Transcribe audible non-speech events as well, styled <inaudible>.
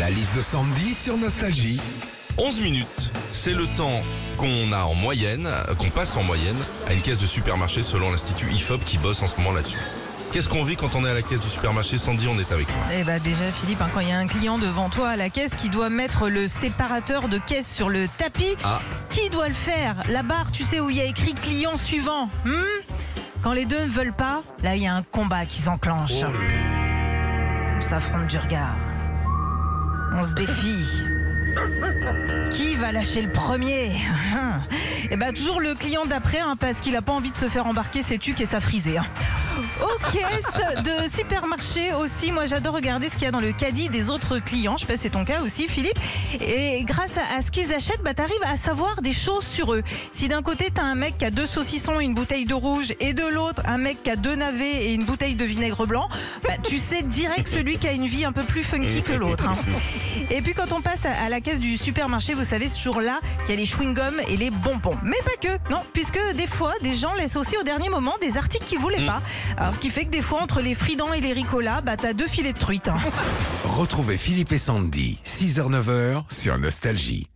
La liste de Sandy sur Nostalgie. 11 minutes, c'est le temps qu'on a en moyenne, euh, qu'on passe en moyenne à une caisse de supermarché selon l'Institut IFOP qui bosse en ce moment là-dessus. Qu'est-ce qu'on vit quand on est à la caisse du supermarché? Sandy, on est avec moi. Eh bah déjà Philippe, hein, quand il y a un client devant toi à la caisse qui doit mettre le séparateur de caisse sur le tapis, Ah. qui doit le faire? La barre, tu sais où il y a écrit client suivant. hmm? Quand les deux ne veulent pas, là il y a un combat qui s'enclenche. On s'affronte du regard. On se défie. Qui va lâcher le premier? Et bah toujours le client d'après, hein, parce qu'il a pas envie de se faire embarquer ses tuques et sa frisée. hein. Aux caisses de supermarché aussi, moi j'adore regarder ce qu'il y a dans le caddie des autres clients. Je sais pas si c'est ton cas aussi Philippe. Et grâce à, à ce qu'ils achètent, bah, t'arrives à savoir des choses sur eux. Si d'un côté t'as un mec qui a deux saucissons et une bouteille de rouge, et de l'autre un mec qui a deux navets et une bouteille de vinaigre blanc, bah, tu sais direct celui qui a une vie un peu plus funky que l'autre. hein. Et puis quand on passe à, à la caisse du supermarché, vous savez, ce jour-là, il y a les chewing-gums et les bonbons. Mais pas que, non, puisque des fois, des gens laissent aussi au dernier moment des articles qu'ils voulaient pas. Alors ce qui fait que des fois, entre les fridans et les ricolas, bah t'as deux filets de truite. hein. <laughs> Retrouvez Philippe et Sandy, 6h-9h sur Nostalgie.